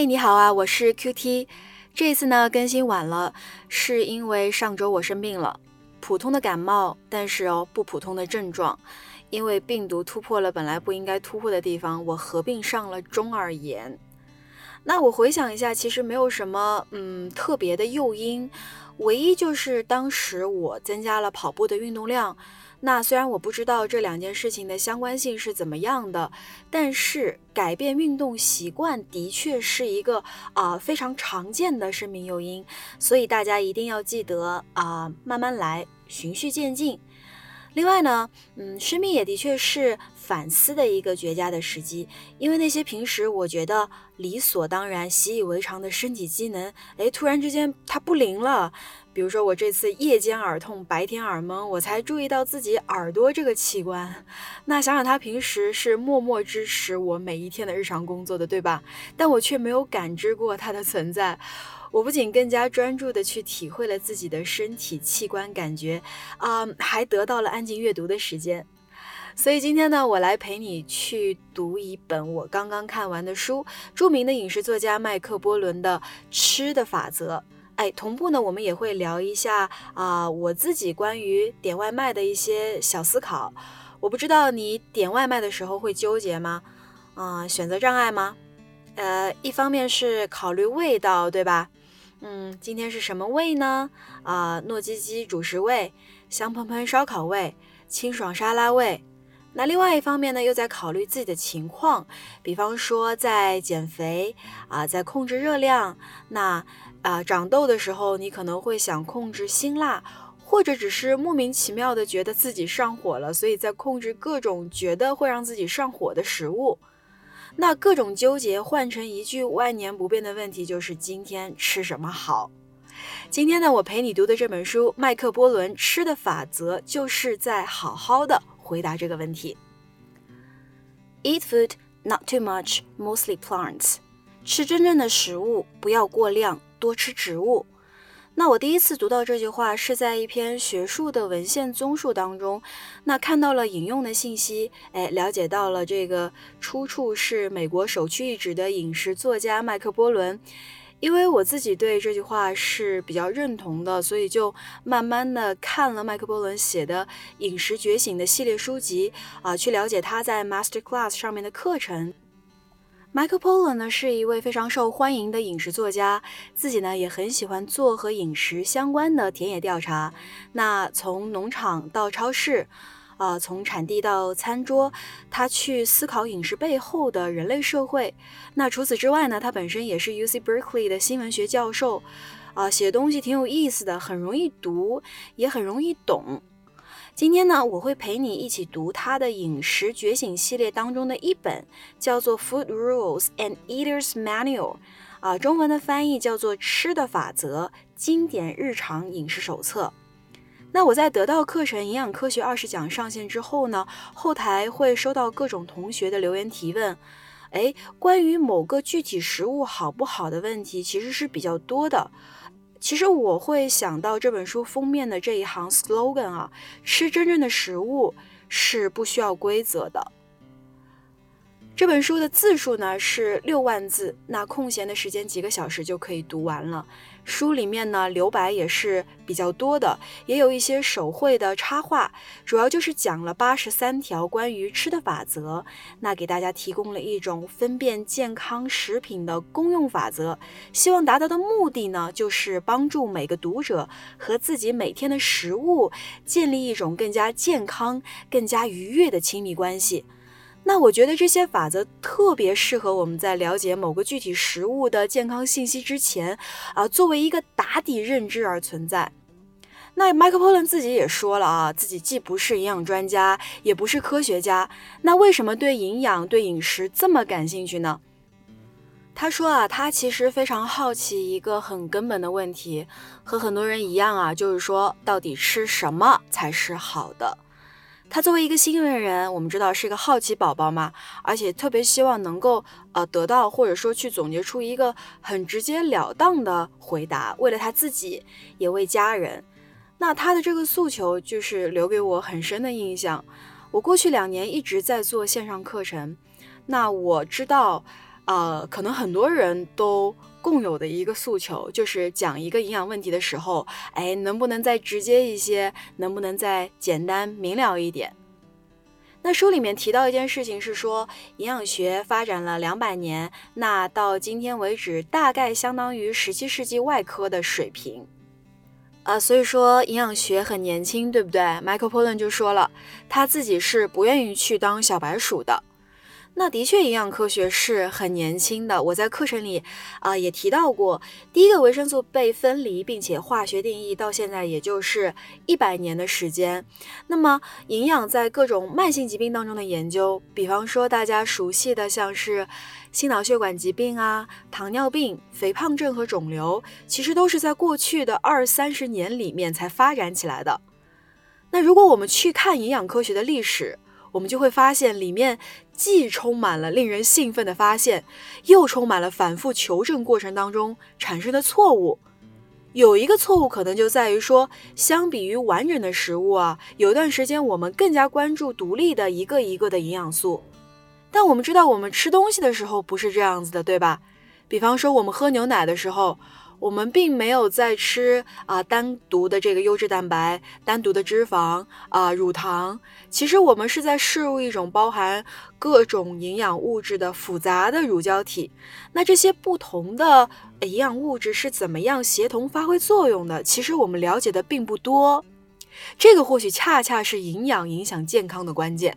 嘿，你好啊，我是 QT。这次呢更新晚了，是因为上周我生病了，普通的感冒，但是哦不普通的症状，因为病毒突破了本来不应该突破的地方，我合并上了中耳炎。那我回想一下，其实没有什么嗯特别的诱因，唯一就是当时我增加了跑步的运动量。那虽然我不知道这两件事情的相关性是怎么样的，但是改变运动习惯的确是一个啊非常常见的生命诱因，所以大家一定要记得啊慢慢来，循序渐进。另外呢，嗯，生病也的确是反思的一个绝佳的时机，因为那些平时我觉得理所当然、习以为常的身体机能，哎，突然之间它不灵了。比如说我这次夜间耳痛，白天耳蒙，我才注意到自己耳朵这个器官。那想想他平时是默默支持我每一天的日常工作的，对吧？但我却没有感知过它的存在。我不仅更加专注的去体会了自己的身体器官感觉，啊，还得到了安静阅读的时间。所以今天呢，我来陪你去读一本我刚刚看完的书，著名的饮食作家麦克波伦的《吃的法则》。哎，同步呢，我们也会聊一下啊，我自己关于点外卖的一些小思考。我不知道你点外卖的时候会纠结吗？啊，选择障碍吗？呃，一方面是考虑味道，对吧？嗯，今天是什么味呢？啊，糯叽叽主食味，香喷喷烧烤味，清爽沙拉味。那另外一方面呢，又在考虑自己的情况，比方说在减肥啊，在控制热量。那啊，长痘的时候，你可能会想控制辛辣，或者只是莫名其妙的觉得自己上火了，所以在控制各种觉得会让自己上火的食物。那各种纠结换成一句万年不变的问题，就是今天吃什么好？今天呢，我陪你读的这本书《麦克波伦吃的法则》，就是在好好的回答这个问题。Eat food not too much, mostly plants。吃真正的食物，不要过量。多吃植物。那我第一次读到这句话是在一篇学术的文献综述当中，那看到了引用的信息，哎，了解到了这个出处是美国首屈一指的饮食作家麦克波伦。因为我自己对这句话是比较认同的，所以就慢慢的看了麦克波伦写的《饮食觉醒》的系列书籍啊，去了解他在 Master Class 上面的课程。Michael Pollan 呢是一位非常受欢迎的饮食作家，自己呢也很喜欢做和饮食相关的田野调查。那从农场到超市，啊，从产地到餐桌，他去思考饮食背后的人类社会。那除此之外呢，他本身也是 UC Berkeley 的新闻学教授，啊，写东西挺有意思的，很容易读，也很容易懂。今天呢，我会陪你一起读他的饮食觉醒系列当中的一本，叫做《Food Rules and Eater's Manual》，啊，中文的翻译叫做《吃的法则：经典日常饮食手册》。那我在得到课程《营养科学二十讲》上线之后呢，后台会收到各种同学的留言提问，哎，关于某个具体食物好不好的问题，其实是比较多的。其实我会想到这本书封面的这一行 slogan 啊，吃真正的食物是不需要规则的。这本书的字数呢是六万字，那空闲的时间几个小时就可以读完了。书里面呢留白也是比较多的，也有一些手绘的插画，主要就是讲了八十三条关于吃的法则，那给大家提供了一种分辨健康食品的公用法则。希望达到的目的呢，就是帮助每个读者和自己每天的食物建立一种更加健康、更加愉悦的亲密关系。那我觉得这些法则特别适合我们在了解某个具体食物的健康信息之前，啊，作为一个打底认知而存在。那麦克波伦自己也说了啊，自己既不是营养专家，也不是科学家，那为什么对营养、对饮食这么感兴趣呢？他说啊，他其实非常好奇一个很根本的问题，和很多人一样啊，就是说到底吃什么才是好的。他作为一个新闻人，我们知道是一个好奇宝宝嘛，而且特别希望能够呃得到或者说去总结出一个很直截了当的回答，为了他自己也为家人。那他的这个诉求就是留给我很深的印象。我过去两年一直在做线上课程，那我知道。呃，可能很多人都共有的一个诉求，就是讲一个营养问题的时候，哎，能不能再直接一些？能不能再简单明了一点？那书里面提到一件事情是说，营养学发展了两百年，那到今天为止，大概相当于十七世纪外科的水平。啊，所以说营养学很年轻，对不对？Michael Pollan 就说了，他自己是不愿意去当小白鼠的。那的确，营养科学是很年轻的。我在课程里啊也提到过，第一个维生素被分离并且化学定义到现在也就是一百年的时间。那么，营养在各种慢性疾病当中的研究，比方说大家熟悉的像是心脑血管疾病啊、糖尿病、肥胖症和肿瘤，其实都是在过去的二三十年里面才发展起来的。那如果我们去看营养科学的历史，我们就会发现，里面既充满了令人兴奋的发现，又充满了反复求证过程当中产生的错误。有一个错误可能就在于说，相比于完整的食物啊，有段时间我们更加关注独立的一个一个的营养素。但我们知道，我们吃东西的时候不是这样子的，对吧？比方说，我们喝牛奶的时候。我们并没有在吃啊单独的这个优质蛋白、单独的脂肪啊乳糖，其实我们是在摄入一种包含各种营养物质的复杂的乳胶体。那这些不同的营养物质是怎么样协同发挥作用的？其实我们了解的并不多，这个或许恰恰是营养影响健康的关键。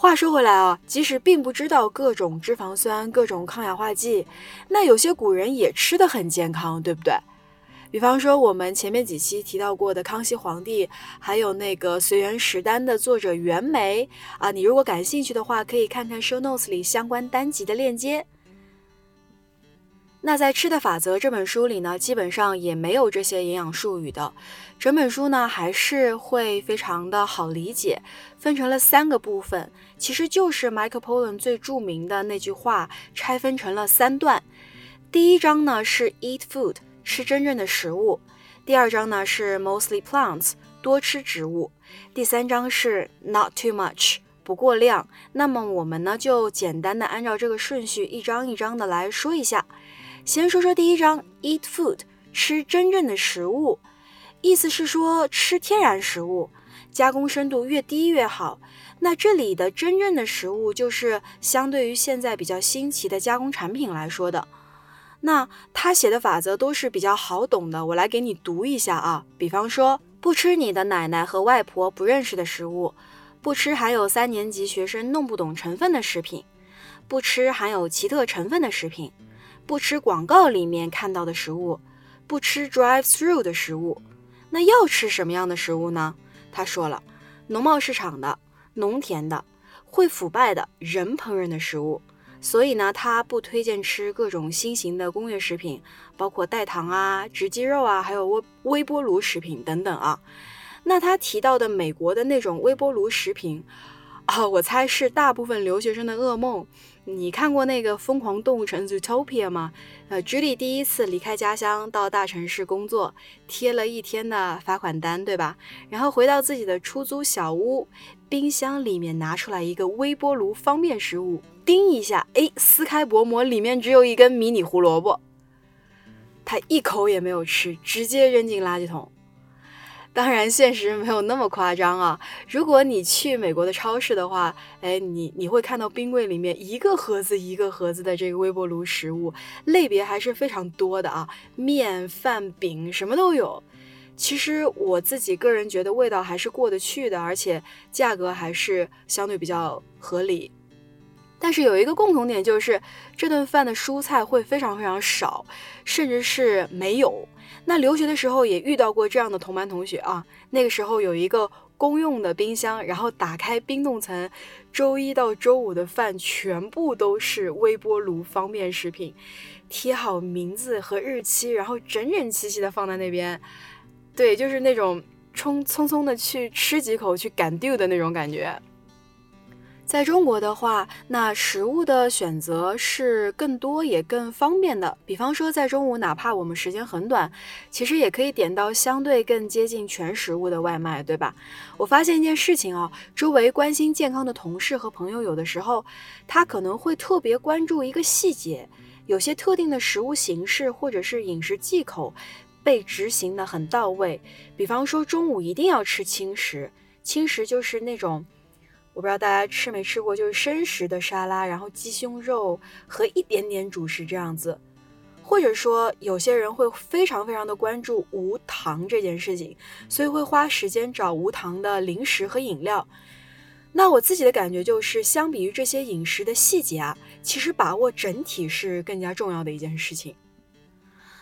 话说回来啊，即使并不知道各种脂肪酸、各种抗氧化剂，那有些古人也吃得很健康，对不对？比方说我们前面几期提到过的康熙皇帝，还有那个《随园食单》的作者袁枚啊，你如果感兴趣的话，可以看看 show notes 里相关单集的链接。那在《吃的法则》这本书里呢，基本上也没有这些营养术语的，整本书呢还是会非常的好理解，分成了三个部分，其实就是 Michael Pollan 最著名的那句话拆分成了三段。第一章呢是 Eat Food，吃真正的食物；第二章呢是 Mostly Plants，多吃植物；第三章是 Not Too Much，不过量。那么我们呢就简单的按照这个顺序一章一章的来说一下。先说说第一章，eat food，吃真正的食物，意思是说吃天然食物，加工深度越低越好。那这里的真正的食物，就是相对于现在比较新奇的加工产品来说的。那他写的法则都是比较好懂的，我来给你读一下啊。比方说，不吃你的奶奶和外婆不认识的食物，不吃含有三年级学生弄不懂成分的食品，不吃含有奇特成分的食品。不吃广告里面看到的食物，不吃 drive through 的食物，那要吃什么样的食物呢？他说了，农贸市场的、农田的、会腐败的人烹饪的食物。所以呢，他不推荐吃各种新型的工业食品，包括代糖啊、植肌肉啊，还有微微波炉食品等等啊。那他提到的美国的那种微波炉食品啊，我猜是大部分留学生的噩梦。你看过那个《疯狂动物城》Zootopia 吗？呃，Judy 第一次离开家乡到大城市工作，贴了一天的罚款单，对吧？然后回到自己的出租小屋，冰箱里面拿出来一个微波炉方便食物，叮一下，哎，撕开薄膜，里面只有一根迷你胡萝卜，他一口也没有吃，直接扔进垃圾桶。当然，现实没有那么夸张啊！如果你去美国的超市的话，哎，你你会看到冰柜里面一个盒子一个盒子的这个微波炉食物，类别还是非常多的啊，面、饭、饼什么都有。其实我自己个人觉得味道还是过得去的，而且价格还是相对比较合理。但是有一个共同点，就是这顿饭的蔬菜会非常非常少，甚至是没有。那留学的时候也遇到过这样的同班同学啊，那个时候有一个公用的冰箱，然后打开冰冻层，周一到周五的饭全部都是微波炉方便食品，贴好名字和日期，然后整整齐齐的放在那边。对，就是那种冲匆匆的去吃几口去赶 due 的那种感觉。在中国的话，那食物的选择是更多也更方便的。比方说，在中午，哪怕我们时间很短，其实也可以点到相对更接近全食物的外卖，对吧？我发现一件事情啊，周围关心健康的同事和朋友，有的时候他可能会特别关注一个细节，有些特定的食物形式或者是饮食忌口被执行的很到位。比方说，中午一定要吃轻食，轻食就是那种。我不知道大家吃没吃过，就是生食的沙拉，然后鸡胸肉和一点点主食这样子，或者说有些人会非常非常的关注无糖这件事情，所以会花时间找无糖的零食和饮料。那我自己的感觉就是，相比于这些饮食的细节啊，其实把握整体是更加重要的一件事情。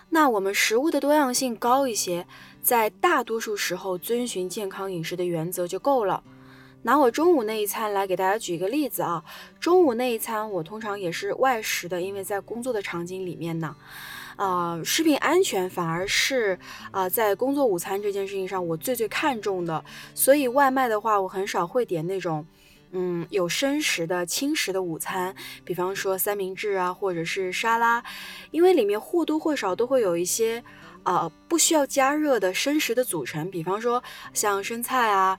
那我们食物的多样性高一些，在大多数时候遵循健康饮食的原则就够了。拿我中午那一餐来给大家举一个例子啊，中午那一餐我通常也是外食的，因为在工作的场景里面呢，啊，食品安全反而是啊，在工作午餐这件事情上我最最看重的，所以外卖的话我很少会点那种，嗯，有生食的轻食的午餐，比方说三明治啊，或者是沙拉，因为里面或多或少都会有一些啊不需要加热的生食的组成，比方说像生菜啊。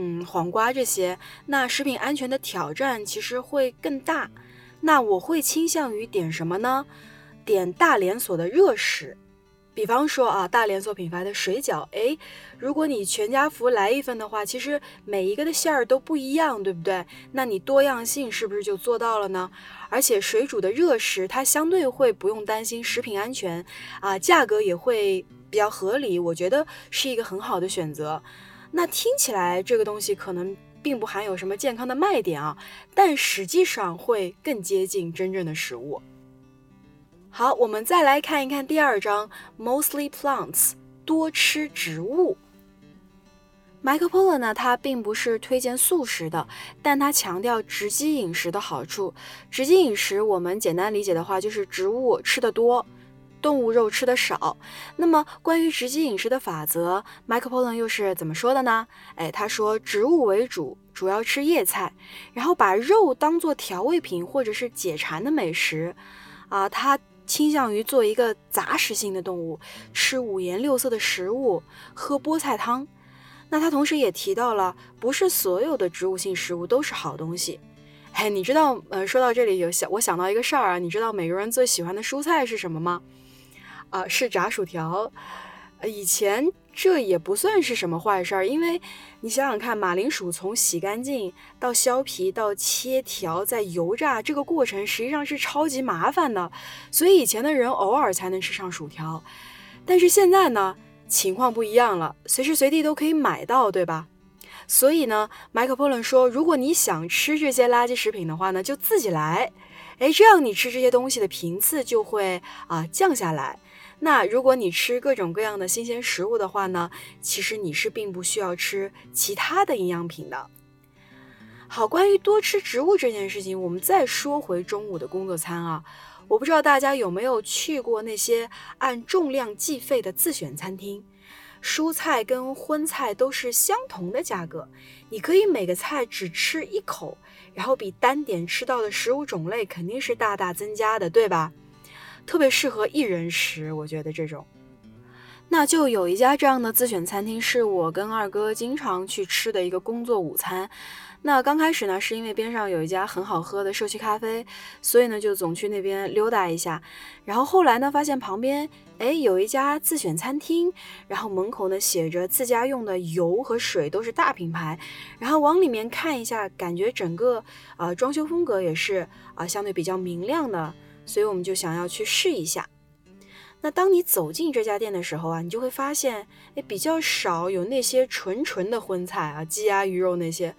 嗯，黄瓜这些，那食品安全的挑战其实会更大。那我会倾向于点什么呢？点大连锁的热食，比方说啊，大连锁品牌的水饺。诶，如果你全家福来一份的话，其实每一个的馅儿都不一样，对不对？那你多样性是不是就做到了呢？而且水煮的热食，它相对会不用担心食品安全啊，价格也会比较合理，我觉得是一个很好的选择。那听起来这个东西可能并不含有什么健康的卖点啊，但实际上会更接近真正的食物。好，我们再来看一看第二章，Mostly Plants，多吃植物。Michael Polo 呢，他并不是推荐素食的，但他强调直击饮食的好处。直击饮食，我们简单理解的话，就是植物吃的多。动物肉吃的少，那么关于直击饮食的法则，Michael Pollan 又是怎么说的呢？哎，他说植物为主，主要吃叶菜，然后把肉当做调味品或者是解馋的美食。啊，他倾向于做一个杂食性的动物，吃五颜六色的食物，喝菠菜汤。那他同时也提到了，不是所有的植物性食物都是好东西。哎，你知道，呃，说到这里有想我想到一个事儿啊，你知道美国人最喜欢的蔬菜是什么吗？啊，是炸薯条。以前这也不算是什么坏事儿，因为你想想看，马铃薯从洗干净到削皮到切条再油炸，这个过程实际上是超级麻烦的，所以以前的人偶尔才能吃上薯条。但是现在呢，情况不一样了，随时随地都可以买到，对吧？所以呢，麦克波伦说，如果你想吃这些垃圾食品的话呢，就自己来。哎，这样你吃这些东西的频次就会啊降下来。那如果你吃各种各样的新鲜食物的话呢，其实你是并不需要吃其他的营养品的。好，关于多吃植物这件事情，我们再说回中午的工作餐啊。我不知道大家有没有去过那些按重量计费的自选餐厅，蔬菜跟荤菜都是相同的价格，你可以每个菜只吃一口，然后比单点吃到的食物种类肯定是大大增加的，对吧？特别适合一人食，我觉得这种，那就有一家这样的自选餐厅，是我跟二哥经常去吃的一个工作午餐。那刚开始呢，是因为边上有一家很好喝的社区咖啡，所以呢就总去那边溜达一下。然后后来呢，发现旁边哎有一家自选餐厅，然后门口呢写着自家用的油和水都是大品牌，然后往里面看一下，感觉整个啊装修风格也是啊相对比较明亮的。所以我们就想要去试一下。那当你走进这家店的时候啊，你就会发现，哎，比较少有那些纯纯的荤菜啊，鸡鸭鱼肉那些，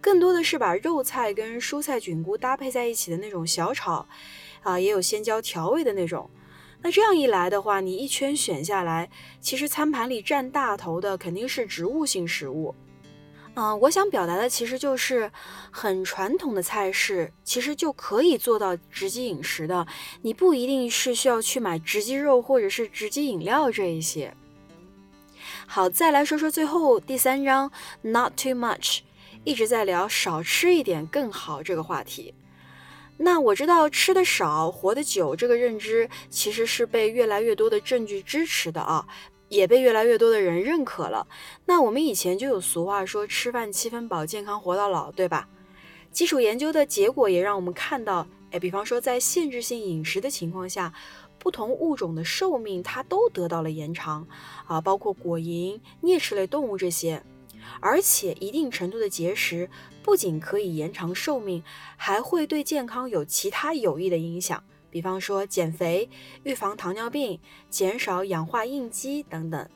更多的是把肉菜跟蔬菜菌菇搭配在一起的那种小炒，啊，也有鲜椒调味的那种。那这样一来的话，你一圈选下来，其实餐盘里占大头的肯定是植物性食物。嗯，我想表达的其实就是很传统的菜式，其实就可以做到直击饮食的。你不一定是需要去买直击肉或者是直击饮料这一些。好，再来说说最后第三章，Not too much，一直在聊少吃一点更好这个话题。那我知道吃的少活得久这个认知其实是被越来越多的证据支持的啊。也被越来越多的人认可了。那我们以前就有俗话说“吃饭七分饱，健康活到老”，对吧？基础研究的结果也让我们看到，哎，比方说在限制性饮食的情况下，不同物种的寿命它都得到了延长啊，包括果蝇、啮齿类动物这些。而且一定程度的节食不仅可以延长寿命，还会对健康有其他有益的影响。比方说减肥、预防糖尿病、减少氧化应激等等。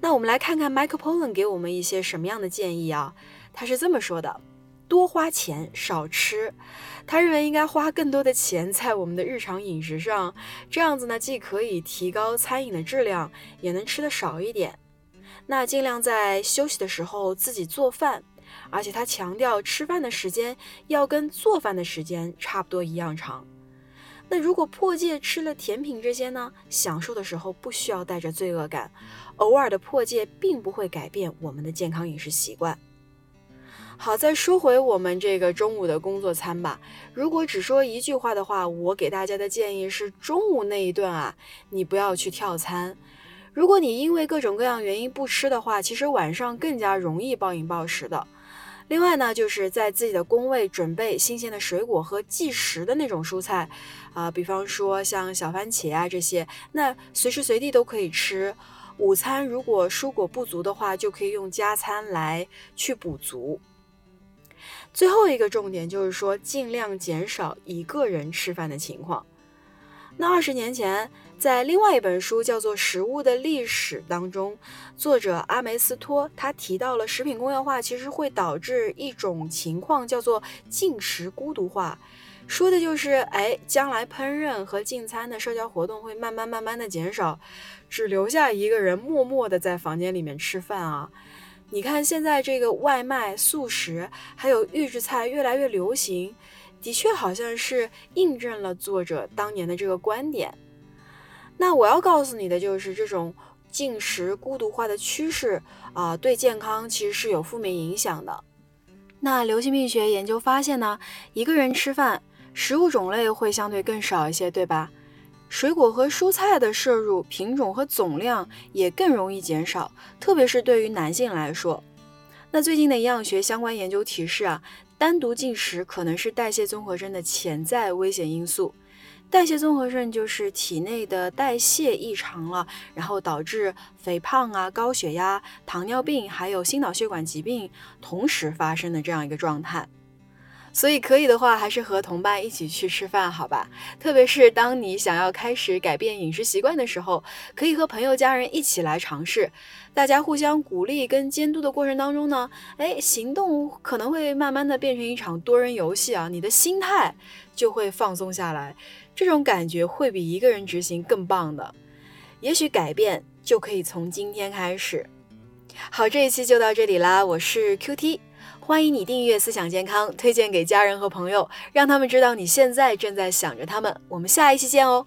那我们来看看 Michael Pollan 给我们一些什么样的建议啊？他是这么说的：多花钱，少吃。他认为应该花更多的钱在我们的日常饮食上，这样子呢，既可以提高餐饮的质量，也能吃的少一点。那尽量在休息的时候自己做饭，而且他强调吃饭的时间要跟做饭的时间差不多一样长。那如果破戒吃了甜品这些呢？享受的时候不需要带着罪恶感，偶尔的破戒并不会改变我们的健康饮食习惯。好，再说回我们这个中午的工作餐吧。如果只说一句话的话，我给大家的建议是：中午那一顿啊，你不要去跳餐。如果你因为各种各样原因不吃的话，其实晚上更加容易暴饮暴食的。另外呢，就是在自己的工位准备新鲜的水果和即食的那种蔬菜，啊，比方说像小番茄啊这些，那随时随地都可以吃。午餐如果蔬果不足的话，就可以用加餐来去补足。最后一个重点就是说，尽量减少一个人吃饭的情况。那二十年前。在另外一本书叫做《食物的历史》当中，作者阿梅斯托他提到了食品工业化其实会导致一种情况，叫做进食孤独化，说的就是，哎，将来烹饪和进餐的社交活动会慢慢慢慢的减少，只留下一个人默默的在房间里面吃饭啊。你看现在这个外卖、速食还有预制菜越来越流行，的确好像是印证了作者当年的这个观点。那我要告诉你的就是，这种进食孤独化的趋势啊，对健康其实是有负面影响的。那流行病学研究发现呢，一个人吃饭，食物种类会相对更少一些，对吧？水果和蔬菜的摄入品种和总量也更容易减少，特别是对于男性来说。那最近的营养学相关研究提示啊，单独进食可能是代谢综合征的潜在危险因素。代谢综合症就是体内的代谢异常了，然后导致肥胖啊、高血压、糖尿病，还有心脑血管疾病同时发生的这样一个状态。所以可以的话，还是和同伴一起去吃饭，好吧？特别是当你想要开始改变饮食习惯的时候，可以和朋友、家人一起来尝试。大家互相鼓励跟监督的过程当中呢，哎，行动可能会慢慢的变成一场多人游戏啊，你的心态就会放松下来，这种感觉会比一个人执行更棒的。也许改变就可以从今天开始。好，这一期就到这里啦，我是 Q T。欢迎你订阅《思想健康》，推荐给家人和朋友，让他们知道你现在正在想着他们。我们下一期见哦。